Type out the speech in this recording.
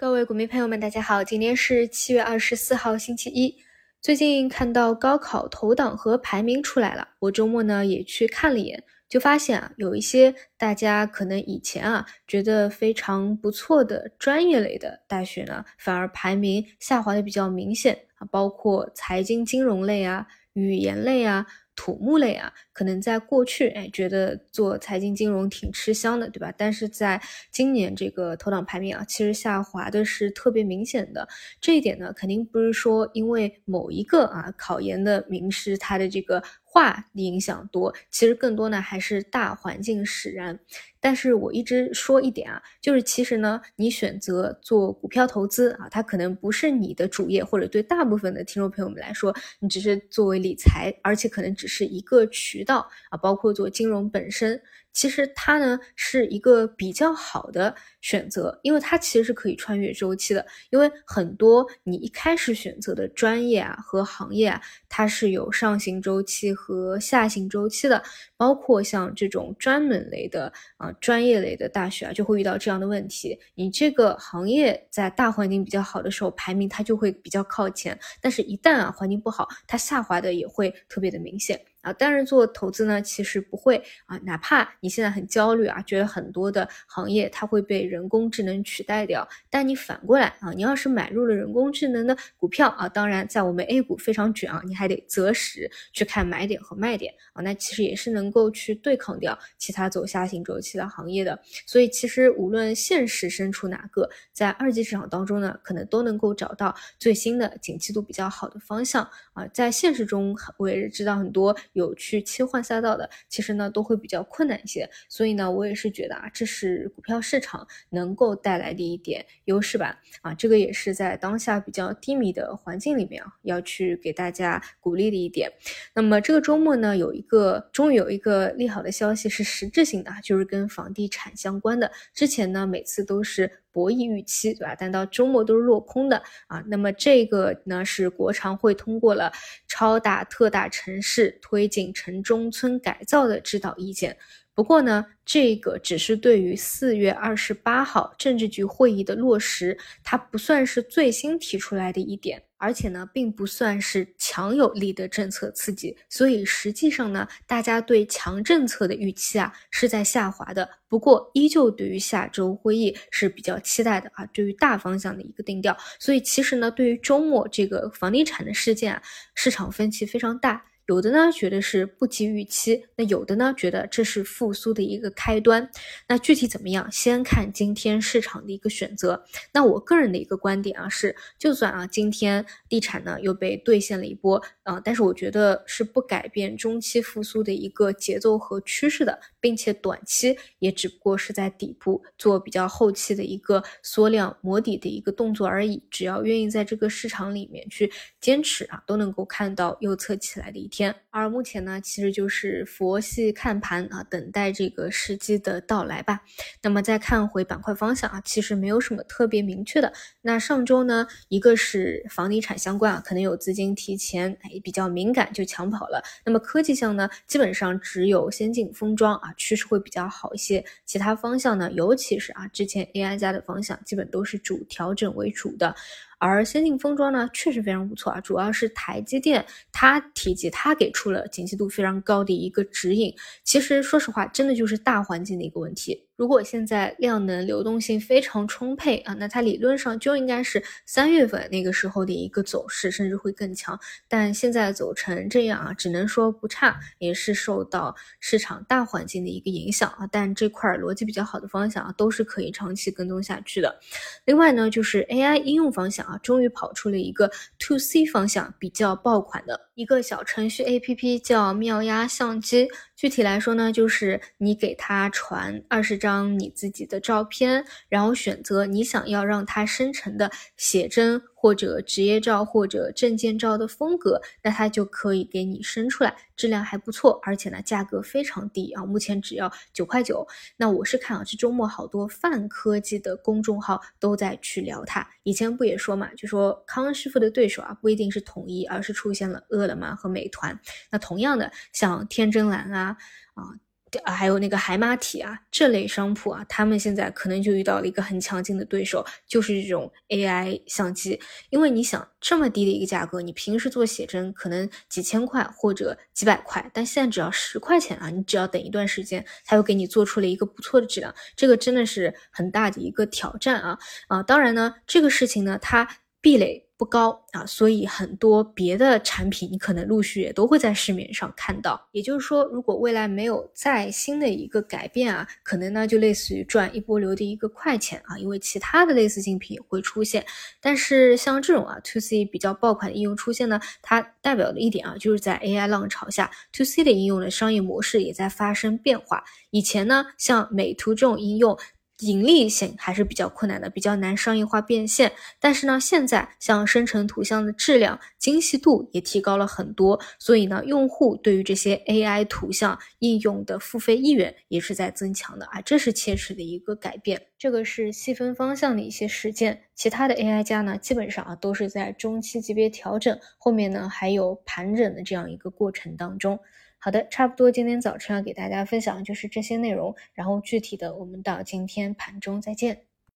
各位股民朋友们，大家好，今天是七月二十四号，星期一。最近看到高考投档和排名出来了，我周末呢也去看了一眼，就发现啊，有一些大家可能以前啊觉得非常不错的专业类的大学呢，反而排名下滑的比较明显啊，包括财经金融类啊、语言类啊。土木类啊，可能在过去，哎，觉得做财经金融挺吃香的，对吧？但是在今年这个投档排名啊，其实下滑的是特别明显的。这一点呢，肯定不是说因为某一个啊考研的名师他的这个。话影响多，其实更多呢还是大环境使然。但是我一直说一点啊，就是其实呢，你选择做股票投资啊，它可能不是你的主业，或者对大部分的听众朋友们来说，你只是作为理财，而且可能只是一个渠道啊，包括做金融本身。其实它呢是一个比较好的选择，因为它其实是可以穿越周期的。因为很多你一开始选择的专业啊和行业啊，它是有上行周期和下行周期的。包括像这种专门类的啊专业类的大学啊，就会遇到这样的问题：你这个行业在大环境比较好的时候，排名它就会比较靠前；但是一旦啊环境不好，它下滑的也会特别的明显。啊，但是做投资呢，其实不会啊，哪怕你现在很焦虑啊，觉得很多的行业它会被人工智能取代掉，但你反过来啊，你要是买入了人工智能的股票啊，当然在我们 A 股非常卷啊，你还得择时去看买点和卖点啊，那其实也是能够去对抗掉其他走下行周期的行业的。所以其实无论现实身处哪个，在二级市场当中呢，可能都能够找到最新的景气度比较好的方向啊，在现实中我也是知道很多。有去切换赛道的，其实呢都会比较困难一些，所以呢，我也是觉得啊，这是股票市场能够带来的一点优势吧。啊，这个也是在当下比较低迷的环境里面啊，要去给大家鼓励的一点。那么这个周末呢，有一个终于有一个利好的消息是实质性的，就是跟房地产相关的。之前呢，每次都是。博弈预期，对吧？但到周末都是落空的啊。那么这个呢，是国常会通过了超大特大城市推进城中村改造的指导意见。不过呢，这个只是对于四月二十八号政治局会议的落实，它不算是最新提出来的一点。而且呢，并不算是强有力的政策刺激，所以实际上呢，大家对强政策的预期啊是在下滑的。不过，依旧对于下周会议是比较期待的啊，对于大方向的一个定调。所以，其实呢，对于周末这个房地产的事件啊，市场分歧非常大。有的呢觉得是不及预期，那有的呢觉得这是复苏的一个开端。那具体怎么样，先看今天市场的一个选择。那我个人的一个观点啊是，就算啊今天地产呢又被兑现了一波啊，但是我觉得是不改变中期复苏的一个节奏和趋势的，并且短期也只不过是在底部做比较后期的一个缩量磨底的一个动作而已。只要愿意在这个市场里面去坚持啊，都能够看到右侧起来的一天。而目前呢，其实就是佛系看盘啊，等待这个时机的到来吧。那么再看回板块方向啊，其实没有什么特别明确的。那上周呢，一个是房地产相关啊，可能有资金提前哎比较敏感就抢跑了。那么科技项呢，基本上只有先进封装啊，趋势会比较好一些。其他方向呢，尤其是啊之前 AI 加的方向，基本都是主调整为主的。而先进封装呢，确实非常不错啊，主要是台积电它提及，它给出了景气度非常高的一个指引。其实说实话，真的就是大环境的一个问题。如果现在量能流动性非常充沛啊，那它理论上就应该是三月份那个时候的一个走势，甚至会更强。但现在走成这样啊，只能说不差，也是受到市场大环境的一个影响啊。但这块逻辑比较好的方向啊，都是可以长期跟踪下去的。另外呢，就是 AI 应用方向啊，终于跑出了一个 To C 方向比较爆款的一个小程序 APP，叫妙压相机。具体来说呢，就是你给它传二十张你自己的照片，然后选择你想要让它生成的写真。或者职业照或者证件照的风格，那它就可以给你生出来，质量还不错，而且呢价格非常低啊，目前只要九块九。那我是看啊，这周末好多泛科技的公众号都在去聊它。以前不也说嘛，就说康师傅的对手啊不一定是统一，而是出现了饿了么和美团。那同样的，像天真蓝啊啊。还有那个海马体啊这类商铺啊，他们现在可能就遇到了一个很强劲的对手，就是这种 AI 相机。因为你想这么低的一个价格，你平时做写真可能几千块或者几百块，但现在只要十块钱啊，你只要等一段时间，它又给你做出了一个不错的质量，这个真的是很大的一个挑战啊啊！当然呢，这个事情呢，它壁垒。不高啊，所以很多别的产品你可能陆续也都会在市面上看到。也就是说，如果未来没有再新的一个改变啊，可能呢就类似于赚一波流的一个快钱啊，因为其他的类似竞品也会出现。但是像这种啊 to C 比较爆款的应用出现呢，它代表的一点啊，就是在 AI 浪潮下，to C 的应用的商业模式也在发生变化。以前呢，像美图这种应用。盈利性还是比较困难的，比较难商业化变现。但是呢，现在像生成图像的质量、精细度也提高了很多，所以呢，用户对于这些 AI 图像应用的付费意愿也是在增强的啊，这是切实的一个改变。这个是细分方向的一些实践，其他的 AI 加呢，基本上啊都是在中期级别调整，后面呢还有盘整的这样一个过程当中。好的，差不多今天早晨要给大家分享的就是这些内容，然后具体的我们到今天盘中再见。